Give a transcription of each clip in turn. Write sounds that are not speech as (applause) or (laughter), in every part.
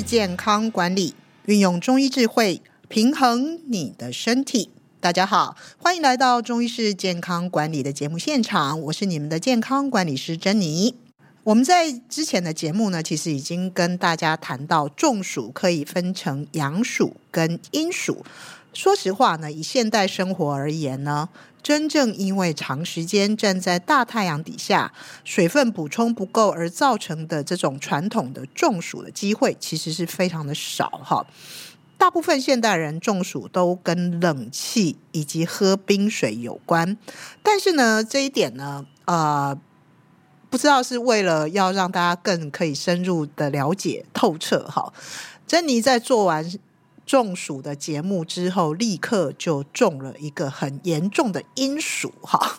健康管理，运用中医智慧平衡你的身体。大家好，欢迎来到中医师健康管理的节目现场，我是你们的健康管理师珍妮。我们在之前的节目呢，其实已经跟大家谈到中暑可以分成阳暑跟阴暑。说实话呢，以现代生活而言呢，真正因为长时间站在大太阳底下，水分补充不够而造成的这种传统的中暑的机会，其实是非常的少哈。大部分现代人中暑都跟冷气以及喝冰水有关，但是呢，这一点呢，呃，不知道是为了要让大家更可以深入的了解透彻哈。珍妮在做完。中暑的节目之后，立刻就中了一个很严重的阴暑哈。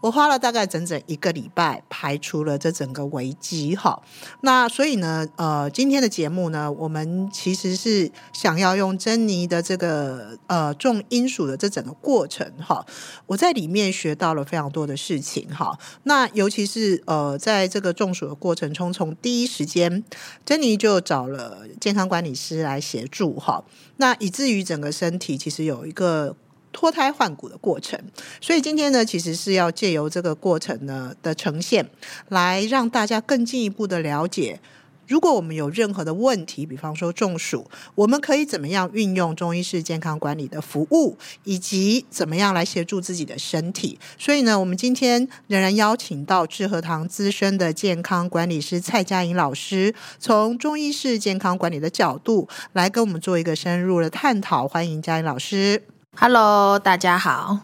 我花了大概整整一个礼拜排除了这整个危机哈，那所以呢，呃，今天的节目呢，我们其实是想要用珍妮的这个呃中阴暑的这整个过程哈，我在里面学到了非常多的事情哈。那尤其是呃，在这个中暑的过程中，从第一时间，珍妮就找了健康管理师来协助哈，那以至于整个身体其实有一个。脱胎换骨的过程，所以今天呢，其实是要借由这个过程呢的呈现，来让大家更进一步的了解，如果我们有任何的问题，比方说中暑，我们可以怎么样运用中医式健康管理的服务，以及怎么样来协助自己的身体。所以呢，我们今天仍然邀请到致和堂资深的健康管理师蔡佳颖老师，从中医式健康管理的角度来跟我们做一个深入的探讨。欢迎佳颖老师。Hello，大家好，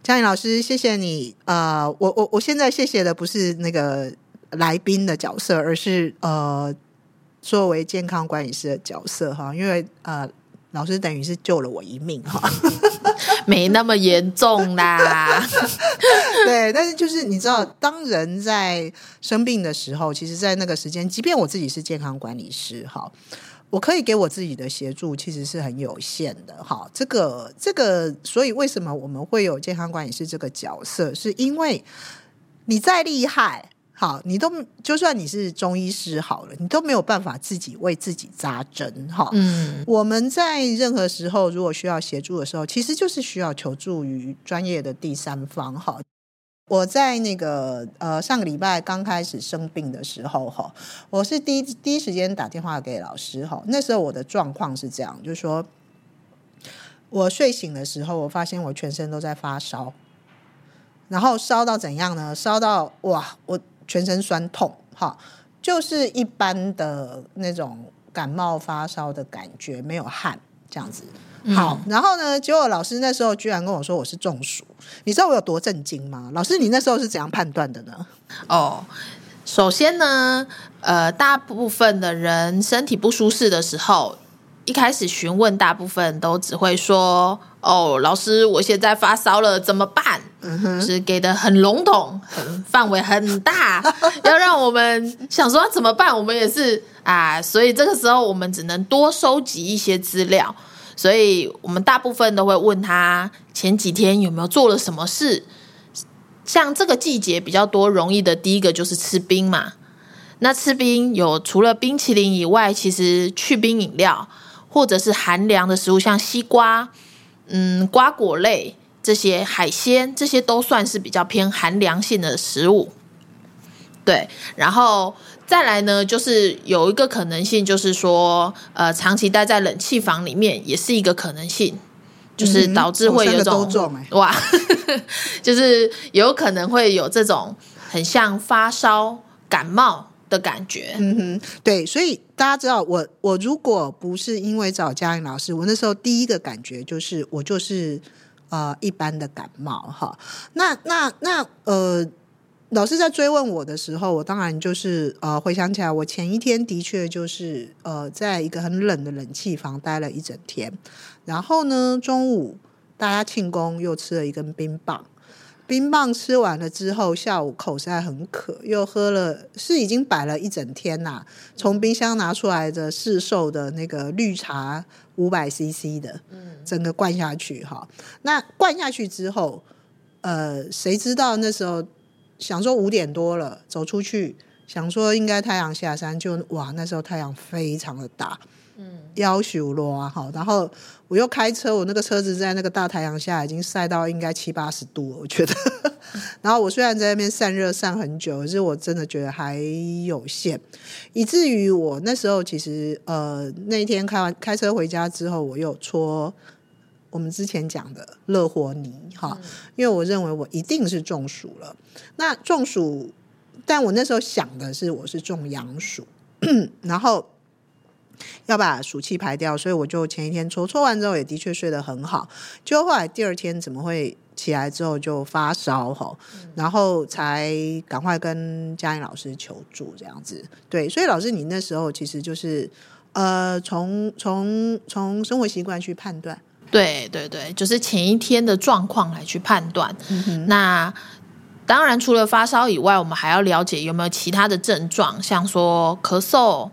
嘉颖老师，谢谢你。呃，我我我现在谢谢的不是那个来宾的角色，而是呃作为健康管理师的角色哈。因为呃，老师等于是救了我一命哈，(laughs) 没那么严重啦。(laughs) 对，但是就是你知道，当人在生病的时候，其实，在那个时间，即便我自己是健康管理师哈。我可以给我自己的协助，其实是很有限的。哈，这个这个，所以为什么我们会有健康管理师这个角色？是因为你再厉害，好，你都就算你是中医师好了，你都没有办法自己为自己扎针。哈，嗯，我们在任何时候如果需要协助的时候，其实就是需要求助于专业的第三方。哈。我在那个呃上个礼拜刚开始生病的时候哈，我是第一第一时间打电话给老师哈。那时候我的状况是这样，就是说我睡醒的时候，我发现我全身都在发烧，然后烧到怎样呢？烧到哇，我全身酸痛哈，就是一般的那种感冒发烧的感觉，没有汗这样子。好，然后呢？结果老师那时候居然跟我说我是中暑，你知道我有多震惊吗？老师，你那时候是怎样判断的呢？哦，首先呢，呃，大部分的人身体不舒适的时候，一开始询问，大部分都只会说：“哦，老师，我现在发烧了，怎么办？”嗯哼，是给的很笼统，很范围很大，(laughs) 要让我们想说怎么办？我们也是啊，所以这个时候我们只能多收集一些资料。所以我们大部分都会问他前几天有没有做了什么事。像这个季节比较多容易的，第一个就是吃冰嘛。那吃冰有除了冰淇淋以外，其实去冰饮料或者是寒凉的食物，像西瓜、嗯瓜果类这些海鲜，这些都算是比较偏寒凉性的食物。对，然后。再来呢，就是有一个可能性，就是说，呃，长期待在冷气房里面也是一个可能性，就是导致会有种、哇，(laughs) 就是有可能会有这种很像发烧感冒的感觉。嗯哼，对，所以大家知道，我我如果不是因为找嘉颖老师，我那时候第一个感觉就是我就是呃一般的感冒哈。那那那呃。老师在追问我的时候，我当然就是呃回想起来，我前一天的确就是呃在一个很冷的冷气房待了一整天，然后呢中午大家庆功又吃了一根冰棒，冰棒吃完了之后，下午口实在很渴，又喝了是已经摆了一整天呐、啊，从冰箱拿出来的市售的那个绿茶五百 CC 的，嗯，整个灌下去哈，那灌下去之后，呃谁知道那时候。想说五点多了，走出去想说应该太阳下山，就哇，那时候太阳非常的大，嗯，夭寿咯啊，好，然后我又开车，我那个车子在那个大太阳下已经晒到应该七八十度了，我觉得。(laughs) 然后我虽然在那边散热散很久，可是我真的觉得还有限，以至于我那时候其实呃那一天开完开车回家之后，我又搓我们之前讲的乐活泥哈，因为我认为我一定是中暑了。那中暑，但我那时候想的是我是中阳暑，(clears throat) 然后要把暑气排掉，所以我就前一天搓搓完之后也的确睡得很好，就后来第二天怎么会？起来之后就发烧哈，然后才赶快跟佳颖老师求助这样子。对，所以老师你那时候其实就是呃，从从从生活习惯去判断。对对对，就是前一天的状况来去判断。嗯。那当然除了发烧以外，我们还要了解有没有其他的症状，像说咳嗽，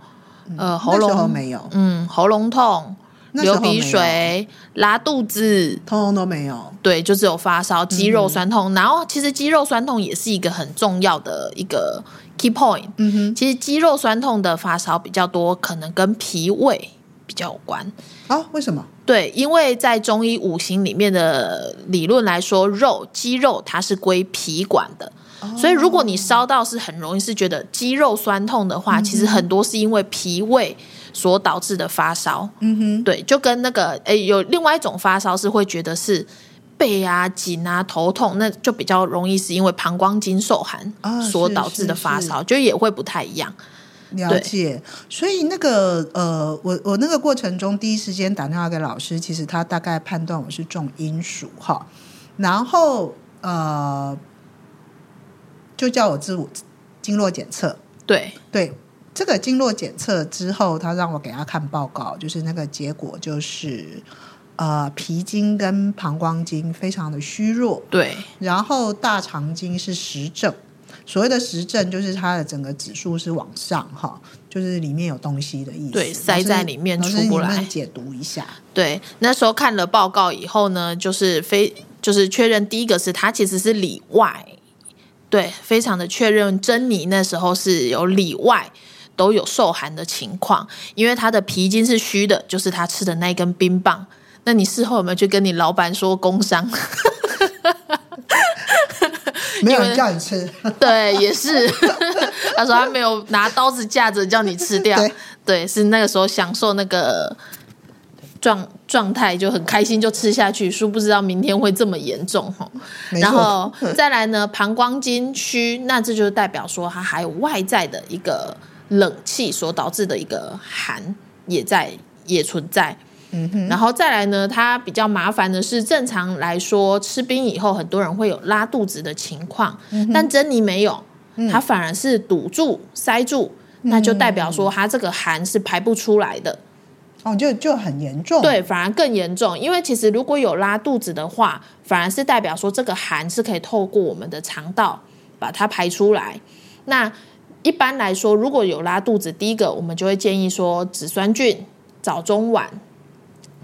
呃，喉咙没有，嗯，喉咙痛。流鼻水、拉肚子，通通都没有。对，就只有发烧、肌肉酸痛。嗯、然后，其实肌肉酸痛也是一个很重要的一个 key point。嗯哼，其实肌肉酸痛的发烧比较多，可能跟脾胃比较有关。啊？为什么？对，因为在中医五行里面的理论来说，肉肌肉它是归脾管的，哦、所以如果你烧到是很容易是觉得肌肉酸痛的话，嗯、其实很多是因为脾胃。所导致的发烧，嗯哼，对，就跟那个，诶，有另外一种发烧是会觉得是背啊紧啊头痛，那就比较容易是因为膀胱经受寒所导致的发烧，啊、就也会不太一样。了解，所以那个呃，我我那个过程中第一时间打电话给老师，其实他大概判断我是中阴属哈，然后呃，就叫我自我经络检测，对。对。这个经络检测之后，他让我给他看报告，就是那个结果就是，呃，脾经跟膀胱经非常的虚弱，对，然后大肠经是实症，所谓的实证就是它的整个指数是往上哈，就是里面有东西的意思，对，塞在里面出不来。解读一下，对，那时候看了报告以后呢，就是非就是确认第一个是它其实是里外，对，非常的确认，珍妮那时候是有里外。都有受寒的情况，因为他的皮筋是虚的，就是他吃的那一根冰棒。那你事后有没有去跟你老板说工伤？没有人叫你吃，(laughs) 对，也是。(laughs) 他说他没有拿刀子架着叫你吃掉，对，对，是那个时候享受那个状状态，就很开心就吃下去，殊不知道明天会这么严重哈。然后 (laughs) 再来呢，膀胱经虚，那这就代表说它还有外在的一个。冷气所导致的一个寒也在也存在，嗯哼，然后再来呢，它比较麻烦的是，正常来说吃冰以后，很多人会有拉肚子的情况，嗯、但珍妮没有，它反而是堵住塞住，嗯、那就代表说它这个寒是排不出来的，哦，就就很严重，对，反而更严重，因为其实如果有拉肚子的话，反而是代表说这个寒是可以透过我们的肠道把它排出来，那。一般来说，如果有拉肚子，第一个我们就会建议说，紫酸菌早中晚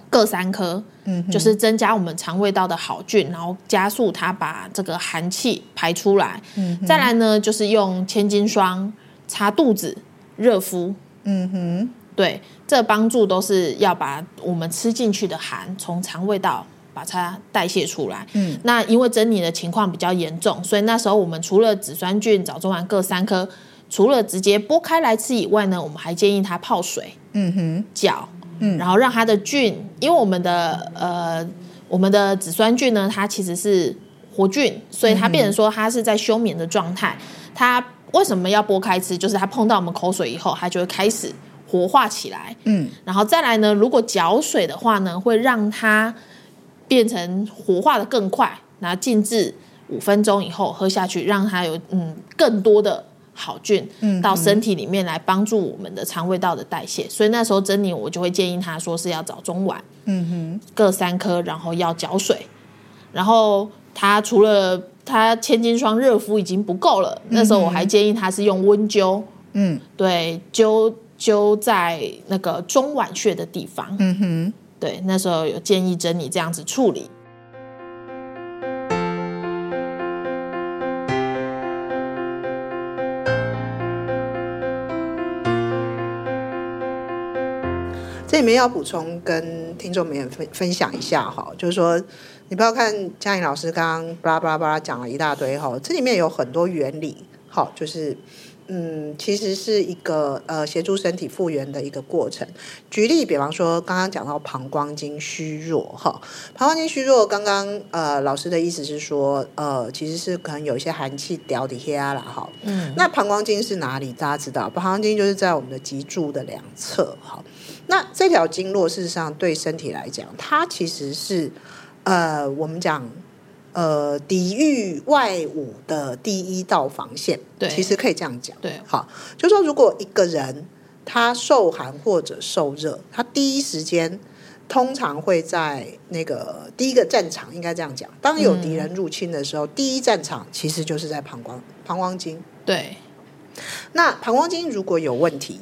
各三颗，嗯，就是增加我们肠胃道的好菌，然后加速它把这个寒气排出来。嗯，再来呢，就是用千金霜擦肚子热敷。嗯哼，对，这帮助都是要把我们吃进去的寒从肠胃道把它代谢出来。嗯，那因为珍妮的情况比较严重，所以那时候我们除了紫酸菌早中晚各三颗。除了直接剥开来吃以外呢，我们还建议他泡水，嗯哼，搅，嗯，然后让它的菌，因为我们的呃，我们的紫酸菌呢，它其实是活菌，所以它变成说它是在休眠的状态。它为什么要剥开吃？就是它碰到我们口水以后，它就会开始活化起来，嗯，然后再来呢，如果搅水的话呢，会让它变成活化的更快，然后静置五分钟以后喝下去，让它有嗯更多的。好菌到身体里面来帮助我们的肠胃道的代谢，所以那时候珍妮我就会建议他说是要早中晚，嗯哼，各三颗，然后要搅水，然后他除了他千金霜热敷已经不够了，嗯、那时候我还建议他是用温灸，嗯，对，灸灸在那个中脘穴的地方，嗯哼，对，那时候有建议珍妮这样子处理。这里面要补充跟听众们分分享一下哈，就是说你不要看嘉颖老师刚刚巴拉巴拉巴拉讲了一大堆哈，这里面有很多原理，好，就是。嗯，其实是一个呃协助身体复原的一个过程。举例，比方说刚刚讲到膀胱经虚弱哈，膀胱经虚弱，刚刚呃老师的意思是说，呃其实是可能有一些寒气掉底下啦哈。嗯，那膀胱经是哪里？大家知道，膀胱经就是在我们的脊柱的两侧哈。那这条经络事实上对身体来讲，它其实是呃我们讲。呃，抵御外侮的第一道防线，对，其实可以这样讲，对，好，就是说如果一个人他受寒或者受热，他第一时间通常会在那个第一个战场，应该这样讲，当有敌人入侵的时候，嗯、第一战场其实就是在膀胱膀胱经，对。那膀胱经如果有问题，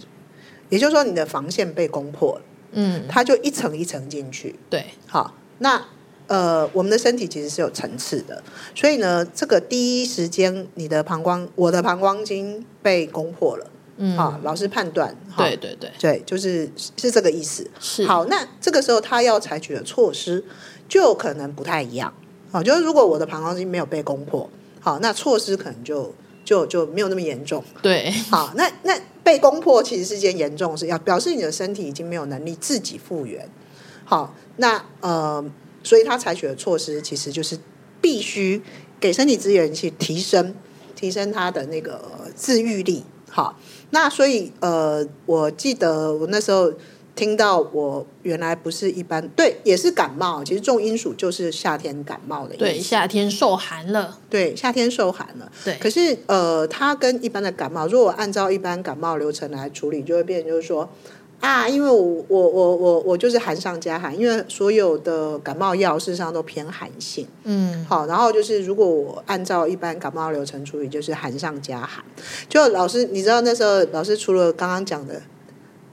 也就是说你的防线被攻破了，嗯，它就一层一层进去，对，好，那。呃，我们的身体其实是有层次的，所以呢，这个第一时间你的膀胱，我的膀胱经被攻破了，嗯，好，老师判断，对对对，对，就是是这个意思。是。好，那这个时候他要采取的措施就可能不太一样，好，就是如果我的膀胱经没有被攻破，好，那措施可能就就就没有那么严重。对，好，那那被攻破其实是件严重的事，要表示你的身体已经没有能力自己复原。好，那呃。所以他采取的措施其实就是必须给身体资源去提升，提升他的那个自愈力。好，那所以呃，我记得我那时候听到我原来不是一般，对，也是感冒。其实重金属就是夏天感冒的意思，对，夏天受寒了，对，夏天受寒了。对，可是呃，它跟一般的感冒，如果按照一般感冒流程来处理，就会变成就是说。啊，因为我我我我我就是寒上加寒，因为所有的感冒药事实上都偏寒性，嗯，好，然后就是如果我按照一般感冒流程处理，就是寒上加寒。就老师，你知道那时候老师除了刚刚讲的，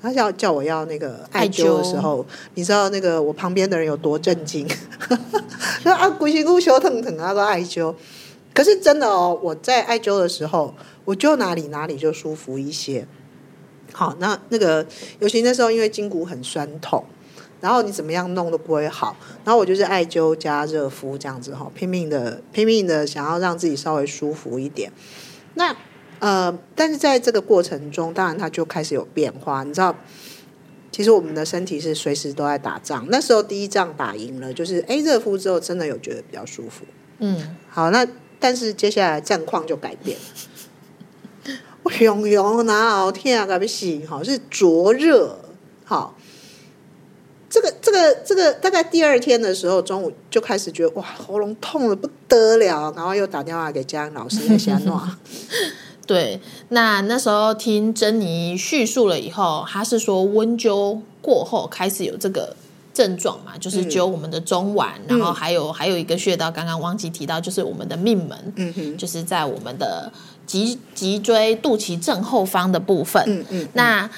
他要叫我要那个艾灸的时候，你知道那个我旁边的人有多震惊？(laughs) 说啊，鬼心骨小疼疼啊，说艾灸。可是真的哦，我在艾灸的时候，我就哪里哪里就舒服一些。好，那那个尤其那时候，因为筋骨很酸痛，然后你怎么样弄都不会好，然后我就是艾灸加热敷这样子哈，拼命的拼命的想要让自己稍微舒服一点。那呃，但是在这个过程中，当然它就开始有变化。你知道，其实我们的身体是随时都在打仗。那时候第一仗打赢了，就是哎热敷之后真的有觉得比较舒服。嗯，好，那但是接下来战况就改变了。我用用哪熬天啊，搞不行，好是灼热，好，这个这个这个大概第二天的时候，中午就开始觉得哇，喉咙痛的不得了，然后又打电话给家人老师在瞎闹。(laughs) 对，那那时候听珍妮叙述了以后，她是说温灸过后开始有这个症状嘛，就是灸我们的中脘，嗯、然后还有还有一个穴道，刚刚忘记提到，就是我们的命门，嗯哼，就是在我们的。脊脊椎肚脐正后方的部分，嗯嗯，那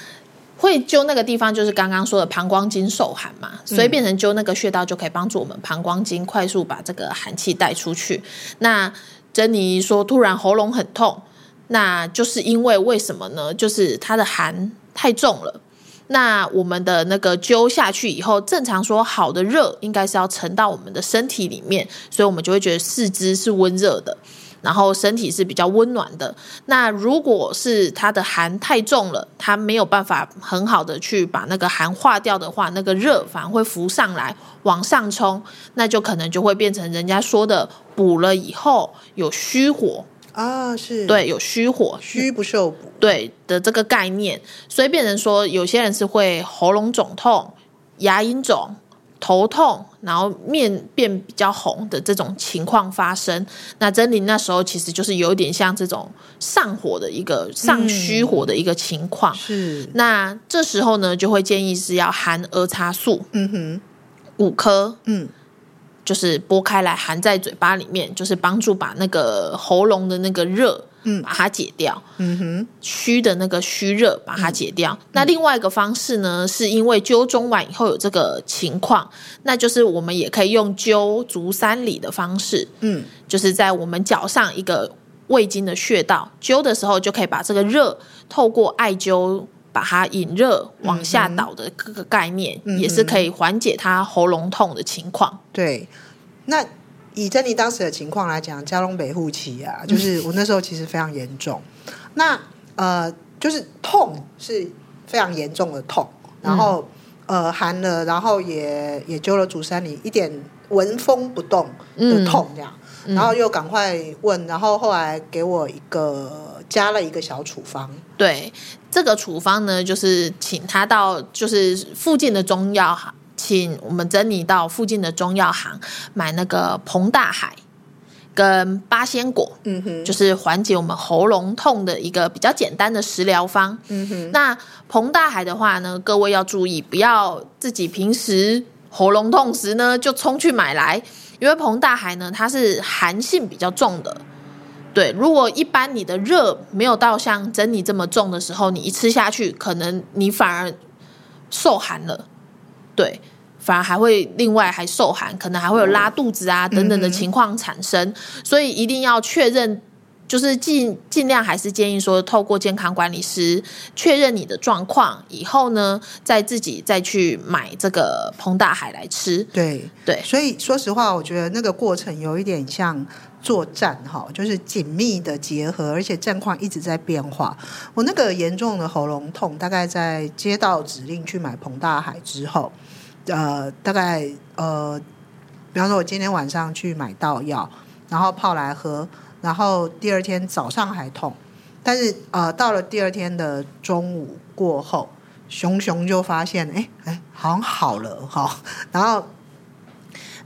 会灸那个地方，就是刚刚说的膀胱经受寒嘛，所以变成灸那个穴道就可以帮助我们膀胱经快速把这个寒气带出去。那珍妮说突然喉咙很痛，那就是因为为什么呢？就是它的寒太重了。那我们的那个灸下去以后，正常说好的热应该是要沉到我们的身体里面，所以我们就会觉得四肢是温热的。然后身体是比较温暖的。那如果是它的寒太重了，它没有办法很好的去把那个寒化掉的话，那个热反而会浮上来往上冲，那就可能就会变成人家说的补了以后有虚火啊，是。对，有虚火，虚不受补，对的这个概念，所以变成说有些人是会喉咙肿痛、牙龈肿。头痛，然后面变比较红的这种情况发生，那珍妮那时候其实就是有点像这种上火的一个上虚火的一个情况。嗯、是，那这时候呢，就会建议是要含儿茶素，嗯哼，五颗，嗯，就是剥开来含在嘴巴里面，就是帮助把那个喉咙的那个热。嗯，把它解掉。嗯哼，虚的那个虚热，把它解掉。嗯、那另外一个方式呢，是因为灸中脘以后有这个情况，那就是我们也可以用灸足三里的方式。嗯，就是在我们脚上一个胃经的穴道灸的时候，就可以把这个热透过艾灸把它引热往下导的各个概念，嗯、也是可以缓解他喉咙痛的情况。对，那以珍妮当时的情况来讲，加隆北护期啊，就是我那时候其实非常严重。那呃，就是痛是非常严重的痛，然后、嗯、呃寒了，然后也也灸了足三里，一点纹风不动的痛这样。嗯然后又赶快问，然后后来给我一个加了一个小处方。对，这个处方呢，就是请他到就是附近的中药行，请我们珍妮到附近的中药行买那个膨大海跟八仙果，嗯哼，就是缓解我们喉咙痛的一个比较简单的食疗方。嗯哼，那膨大海的话呢，各位要注意，不要自己平时喉咙痛时呢就冲去买来。因为膨大海呢，它是寒性比较重的，对。如果一般你的热没有到像珍妮这么重的时候，你一吃下去，可能你反而受寒了，对，反而还会另外还受寒，可能还会有拉肚子啊等等的情况产生，所以一定要确认。就是尽尽量还是建议说，透过健康管理师确认你的状况以后呢，再自己再去买这个膨大海来吃。对对，所以说实话，我觉得那个过程有一点像作战哈，就是紧密的结合，而且战况一直在变化。我那个严重的喉咙痛，大概在接到指令去买膨大海之后，呃，大概呃，比方说我今天晚上去买到药，然后泡来喝。然后第二天早上还痛，但是呃，到了第二天的中午过后，熊熊就发现，哎哎，好像好了哈、然后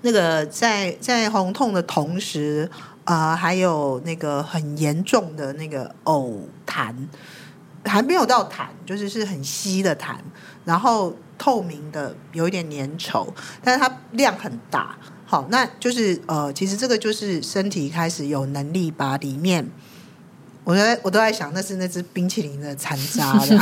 那个在在喉痛的同时，呃，还有那个很严重的那个呕痰，还没有到痰，就是是很稀的痰，然后透明的，有一点粘稠，但是它量很大。好，那就是呃，其实这个就是身体开始有能力把里面，我在我都在想，那是那只冰淇淋的残渣了。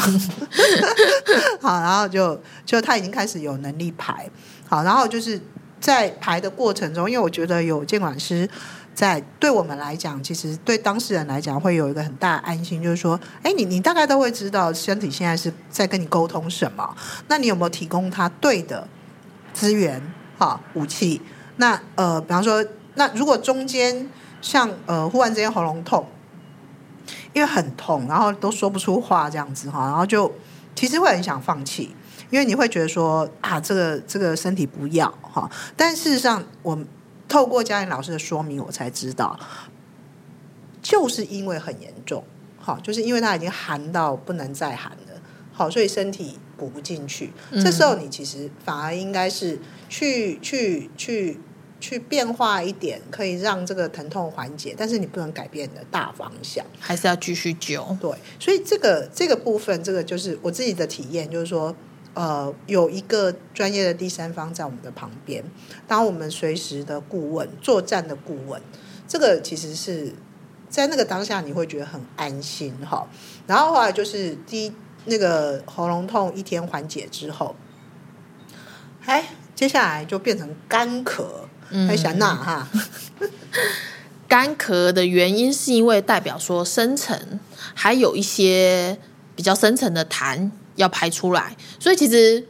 (laughs) 好，然后就就他已经开始有能力排。好，然后就是在排的过程中，因为我觉得有监管师在，对我们来讲，其实对当事人来讲会有一个很大的安心，就是说，哎，你你大概都会知道身体现在是在跟你沟通什么，那你有没有提供他对的资源？哈，武器。那呃，比方说，那如果中间像呃，忽然之间喉咙痛，因为很痛，然后都说不出话这样子哈，然后就其实会很想放弃，因为你会觉得说啊，这个这个身体不要哈。但事实上，我透过嘉玲老师的说明，我才知道，就是因为很严重，好，就是因为它已经寒到不能再寒了，好，所以身体补不进去。这时候你其实反而应该是去去去。去变化一点，可以让这个疼痛缓解，但是你不能改变你的大方向，还是要继续灸。对，所以这个这个部分，这个就是我自己的体验，就是说，呃，有一个专业的第三方在我们的旁边，当我们随时的顾问、作战的顾问，这个其实是在那个当下你会觉得很安心哈。然后后来就是第一那个喉咙痛一天缓解之后，哎，接下来就变成干咳。还想那哈，干咳的原因是因为代表说深层还有一些比较深层的痰要排出来，所以其实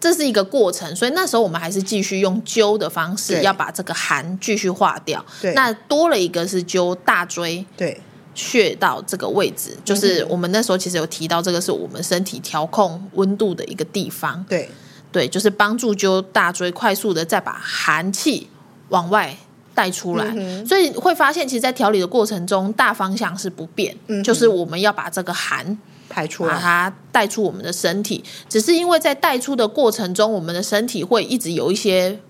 这是一个过程。所以那时候我们还是继续用灸的方式，要把这个寒继续化掉。对，那多了一个是灸大椎对穴道这个位置，就是我们那时候其实有提到，这个是我们身体调控温度的一个地方。对对，就是帮助灸大椎，快速的再把寒气。往外带出来，嗯，所以会发现，其实，在调理的过程中，大方向是不变，嗯，就是我们要把这个寒排出来，把它带出我们的身体。只是因为在带出的过程中，我们的身体会一直有一些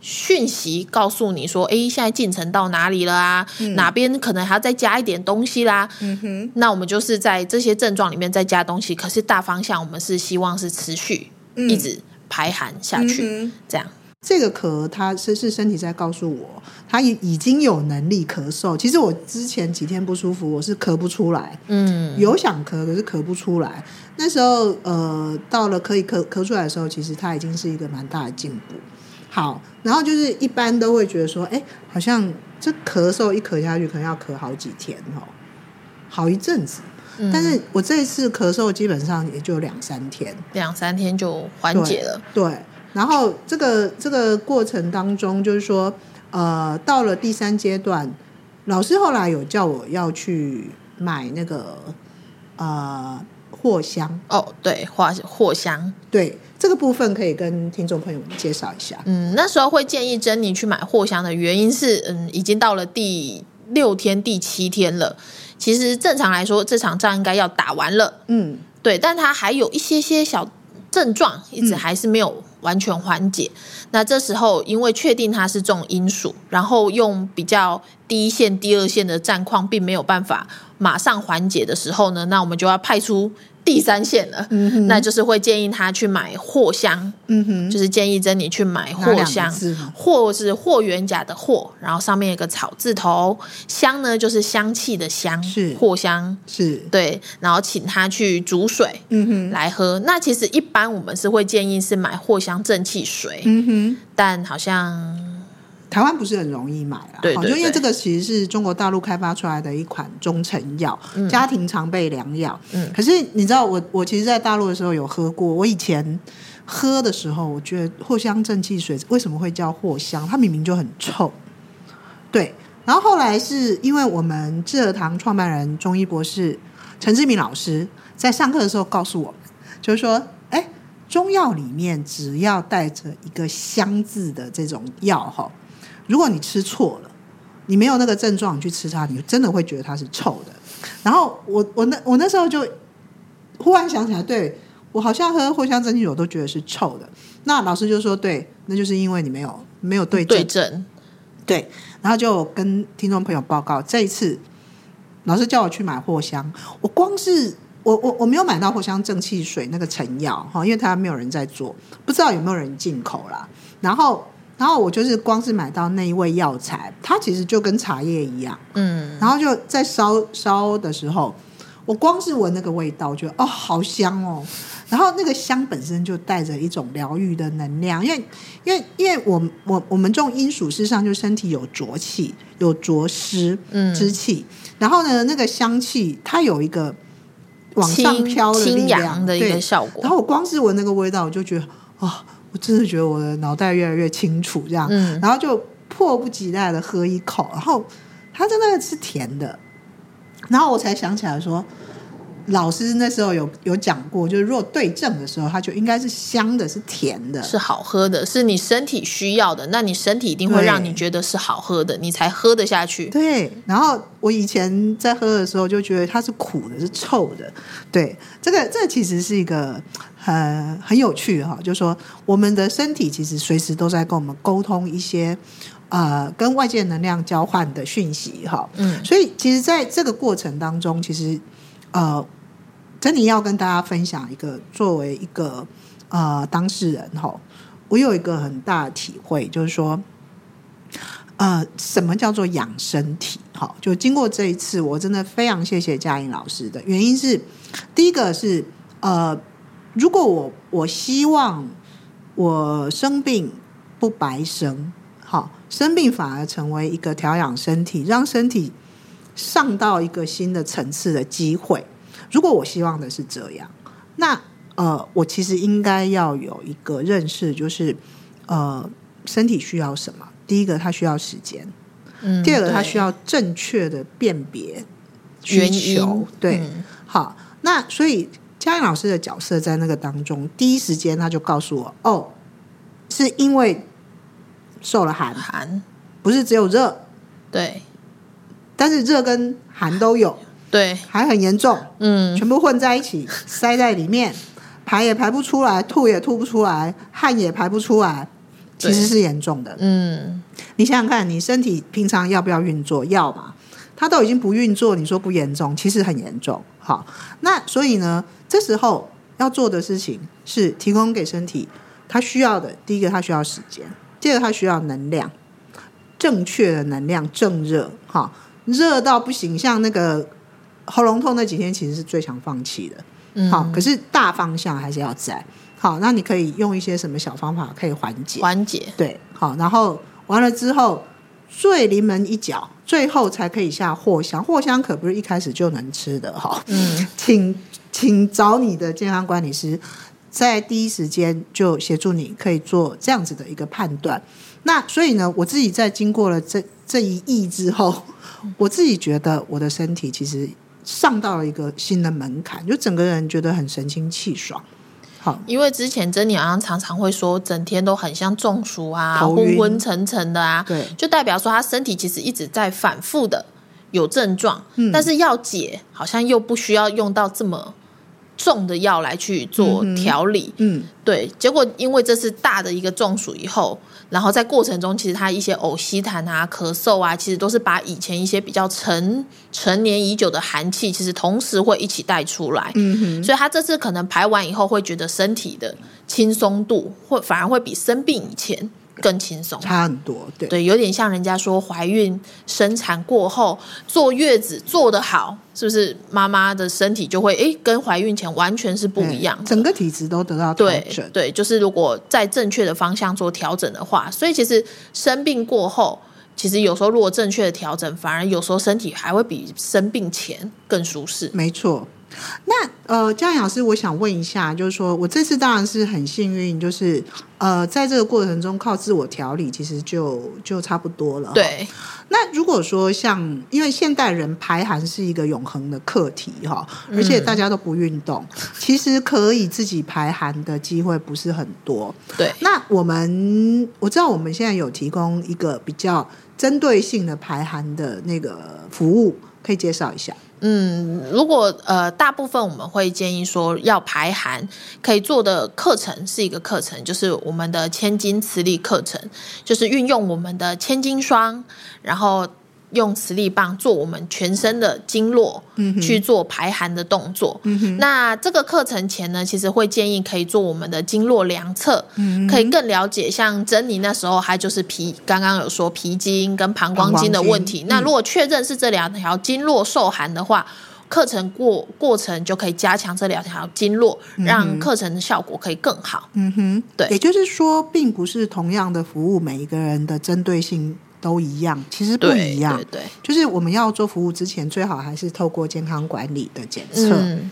讯息告诉你说：“哎，现在进程到哪里了啊？嗯，哪边可能还要再加一点东西啦。”嗯哼，那我们就是在这些症状里面再加东西。可是大方向，我们是希望是持续，嗯，一直排寒下去，嗯，这样。这个咳，它是是身体在告诉我，它已已经有能力咳嗽。其实我之前几天不舒服，我是咳不出来，嗯，有想咳，可是咳不出来。那时候，呃，到了可以咳咳出来的时候，其实它已经是一个蛮大的进步。好，然后就是一般都会觉得说，哎，好像这咳嗽一咳下去，可能要咳好几天哦，好一阵子。嗯，但是我这一次咳嗽基本上也就两三天，两三天就缓解了。对，对，然后这个这个过程当中，就是说，呃，到了第三阶段，老师后来有叫我要去买那个呃货箱。哦，对，货货箱，对。这个部分可以跟听众朋友们介绍一下。嗯，那时候会建议珍妮去买货箱的原因是，嗯，已经到了第六天、第七天了。其实正常来说，这场仗应该要打完了。嗯，对，但他还有一些些小症状，一直还是没有完全缓解。那这时候，因为确定它是重因素，然后用比较第一线、第二线的战况，并没有办法马上缓解的时候呢，那我们就要派出。第三线了，嗯，那就是会建议他去买藿香，嗯哼，就是建议珍妮去买藿香，藿是霍元甲的霍，然后上面有个草字头，香呢就是香气的香，是。藿香，是。对，然后请他去煮水，嗯哼，来喝。那其实一般我们是会建议是买藿香正气水，嗯哼，但好像。台湾不是很容易买啊，对，就因为这个其实是中国大陆开发出来的一款中成药，嗯、家庭常备良药。嗯，可是你知道我我其实，在大陆的时候有喝过。我以前喝的时候，我觉得藿香正气水为什么会叫藿香？它明明就很臭。对，然后后来是因为我们智和堂创办人中医博士陈志明老师在上课的时候告诉我们，就是说，哎，中药里面只要带着一个香字的这种药，哈。如果你吃错了，你没有那个症状，你去吃它，你真的会觉得它是臭的。然后我我那我那时候就忽然想起来，对，我好像喝藿香正气水我都觉得是臭的。那老师就说，对，那就是因为你没有没有对症。对症。对，然后就跟听众朋友报告，这一次老师叫我去买藿香，我光是我我我没有买到藿香正气水那个成药哈，因为它没有人在做，不知道有没有人进口啦。然后。然后我就是光是买到那一味药材，它其实就跟茶叶一样，嗯，然后就在烧烧的时候，我光是闻那个味道，我觉得哦，好香哦。然后那个香本身就带着一种疗愈的能量，因为因为因为我我我们这种阴属，事实上就身体有浊气，有浊湿之气，嗯。然后呢，那个香气它有一个往上飘的力量的一个效果。然后我光是闻那个味道，我就觉得哦。我真的觉得我的脑袋越来越清楚，这样，嗯，然后就迫不及待的喝一口，然后它真的是甜的，然后我才想起来说。老师那时候有有讲过，就是如果对症的时候，它就应该是香的，是甜的，是好喝的，是你身体需要的。那你身体一定会让你觉得是好喝的，你才喝得下去。对。然后我以前在喝的时候就觉得它是苦的，是臭的。对，这个这个、其实是一个很很有趣哈，就是说我们的身体其实随时都在跟我们沟通一些呃跟外界能量交换的讯息哈。嗯。所以其实在这个过程当中，其实呃。珍妮要跟大家分享一个，作为一个呃当事人哈，我有一个很大的体会，就是说，呃，什么叫做养身体？哈，就经过这一次，我真的非常谢谢佳颖老师的原因是，第一个是呃，如果我我希望我生病不白生，好，生病反而成为一个调养身体，让身体上到一个新的层次的机会。如果我希望的是这样，那呃，我其实应该要有一个认识，就是呃，身体需要什么？第一个，它需要时间；嗯，第二个，它需要正确的辨别需求。对，嗯，好，那所以佳颖老师的角色在那个当中，第一时间他就告诉我：哦，是因为受了寒，寒。不是只有热，对，但是热跟寒都有。对，还很严重，嗯，全部混在一起，塞在里面，排也排不出来，吐也吐不出来，汗也排不出来，其实是严重的。嗯，你想想看，你身体平常要不要运作？要嘛，它都已经不运作，你说不严重，其实很严重。好，那所以呢，这时候要做的事情是提供给身体它需要的。第一个，它需要时间；第二个，它需要能量，正确的能量，正热，哈，热到不行，像那个。喉咙痛那几天其实是最想放弃的，嗯，好，可是大方向还是要在。好，那你可以用一些什么小方法可以缓解？缓解，对，好，然后完了之后，最临门一脚、最后才可以下藿香。藿香可不是一开始就能吃的哈。嗯，请请找你的健康管理师，在第一时间就协助你，可以做这样子的一个判断。那所以呢，我自己在经过了这这一役之后，我自己觉得我的身体其实上到了一个新的门槛，就整个人觉得很神清气爽。好，因为之前珍妮好像常常会说，整天都很像中暑啊，昏昏沉沉的啊，对，就代表说他身体其实一直在反复的有症状，嗯，但是要解好像又不需要用到这么。重的药来去做调理，嗯，嗯，对，结果因为这是大的一个中暑以后，然后在过程中，其实他一些呕吸痰啊、咳嗽啊，其实都是把以前一些比较陈陈年已久的寒气，其实同时会一起带出来，嗯哼，所以他这次可能排完以后，会觉得身体的轻松度，会反而会比生病以前。更轻松，差很多，对对，有点像人家说怀孕生产过后坐月子做得好，是不是妈妈的身体就会诶跟怀孕前完全是不一样，整个体质都得到调整。对对，就是如果在正确的方向做调整的话，所以其实生病过后，其实有时候如果正确的调整，反而有时候身体还会比生病前更舒适。没错。那呃，江老师，我想问一下，就是说我这次当然是很幸运，就是呃，在这个过程中靠自我调理，其实就就差不多了。对。那如果说像，因为现代人排寒是一个永恒的课题哈，而且大家都不运动，嗯，其实可以自己排寒的机会不是很多。对。那我们我知道我们现在有提供一个比较针对性的排寒的那个服务，可以介绍一下。嗯，如果呃，大部分我们会建议说要排寒，可以做的课程是一个课程，就是我们的千金磁力课程，就是运用我们的千金霜，然后。用磁力棒做我们全身的经络，去做排寒的动作。嗯、那这个课程前呢，其实会建议可以做我们的经络量测，嗯，可以更了解。像珍妮那时候，还就是脾，刚刚有说脾经跟膀胱经的问题。那如果确认是这两条经络受寒的话，课程过过程就可以加强这两条经络，让课程的效果可以更好。嗯哼，对，也就是说，并不是同样的服务，每一个人的针对性。都一样，其实不一样。对，对，对，就是我们要做服务之前，最好还是透过健康管理的检测。嗯、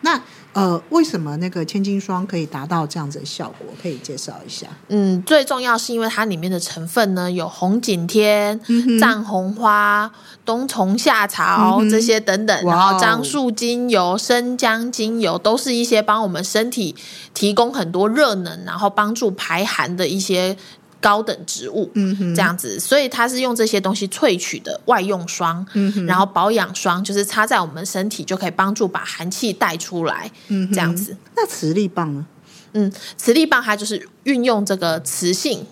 那呃，为什么那个千金霜可以达到这样子的效果？可以介绍一下。嗯，最重要是因为它里面的成分呢，有红景天、藏、嗯、红花、冬虫夏草、嗯、这些等等，然后樟树精油、生姜精油，都是一些帮我们身体提供很多热能，然后帮助排寒的一些。高等植物，嗯，这样子，所以它是用这些东西萃取的外用霜，嗯，然后保养霜就是擦在我们身体就可以帮助把寒气带出来，嗯，这样子。那磁力棒呢？嗯，磁力棒它就是运用这个磁性。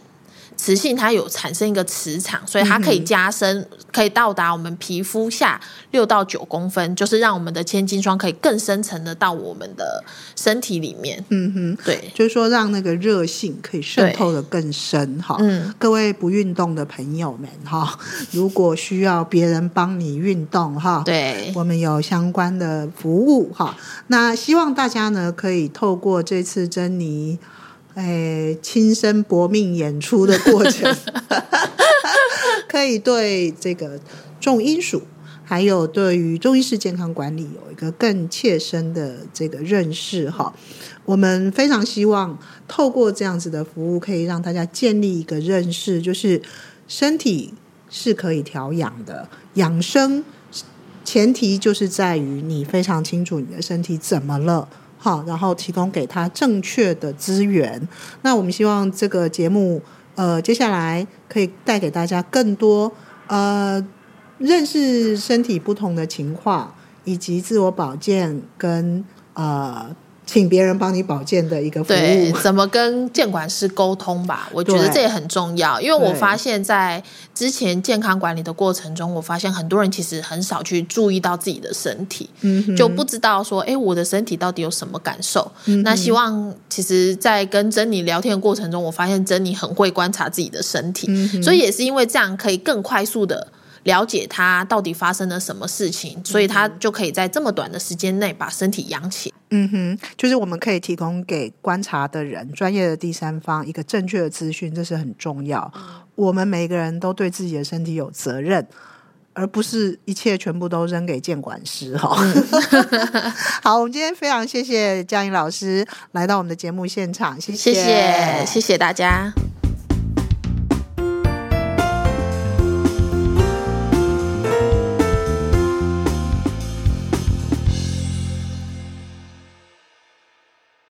磁性它有产生一个磁场，所以它可以加深，嗯、可以到达我们皮肤下六到九公分，就是让我们的千金霜可以更深层的到我们的身体里面。嗯哼，对，就是说让那个热性可以渗透的更深哈。嗯，各位不运动的朋友们哈，如果需要别人帮你运动哈，对，我们有相关的服务哈。那希望大家呢可以透过这次珍妮。哎，亲身搏命演出的过程，(laughs) 可以对这个重金属，还有对于中医式健康管理有一个更切身的这个认识哈。我们非常希望透过这样子的服务，可以让大家建立一个认识，就是身体是可以调养的，养生前提就是在于你非常清楚你的身体怎么了。好，然后提供给他正确的资源。那我们希望这个节目，呃，接下来可以带给大家更多，呃，认识身体不同的情况，以及自我保健跟呃。请别人帮你保健的一个服务，对，怎么跟健管师沟通吧？(laughs) 我觉得这也很重要，因为我发现，在之前健康管理的过程中，我发现很多人其实很少去注意到自己的身体，嗯，就不知道说，哎，我的身体到底有什么感受？嗯，那希望其实，在跟珍妮聊天的过程中，我发现珍妮很会观察自己的身体，嗯，所以也是因为这样，可以更快速的了解他到底发生了什么事情，所以他就可以在这么短的时间内把身体养起来。嗯哼就是我们可以提供给观察的人专业的第三方一个正确的资讯这是很重要。我们每个人都对自己的身体有责任而不是一切全部都扔给监管师哈 (laughs) 好我们今天非常谢谢江英老师来到我们的节目现场谢谢谢谢大家。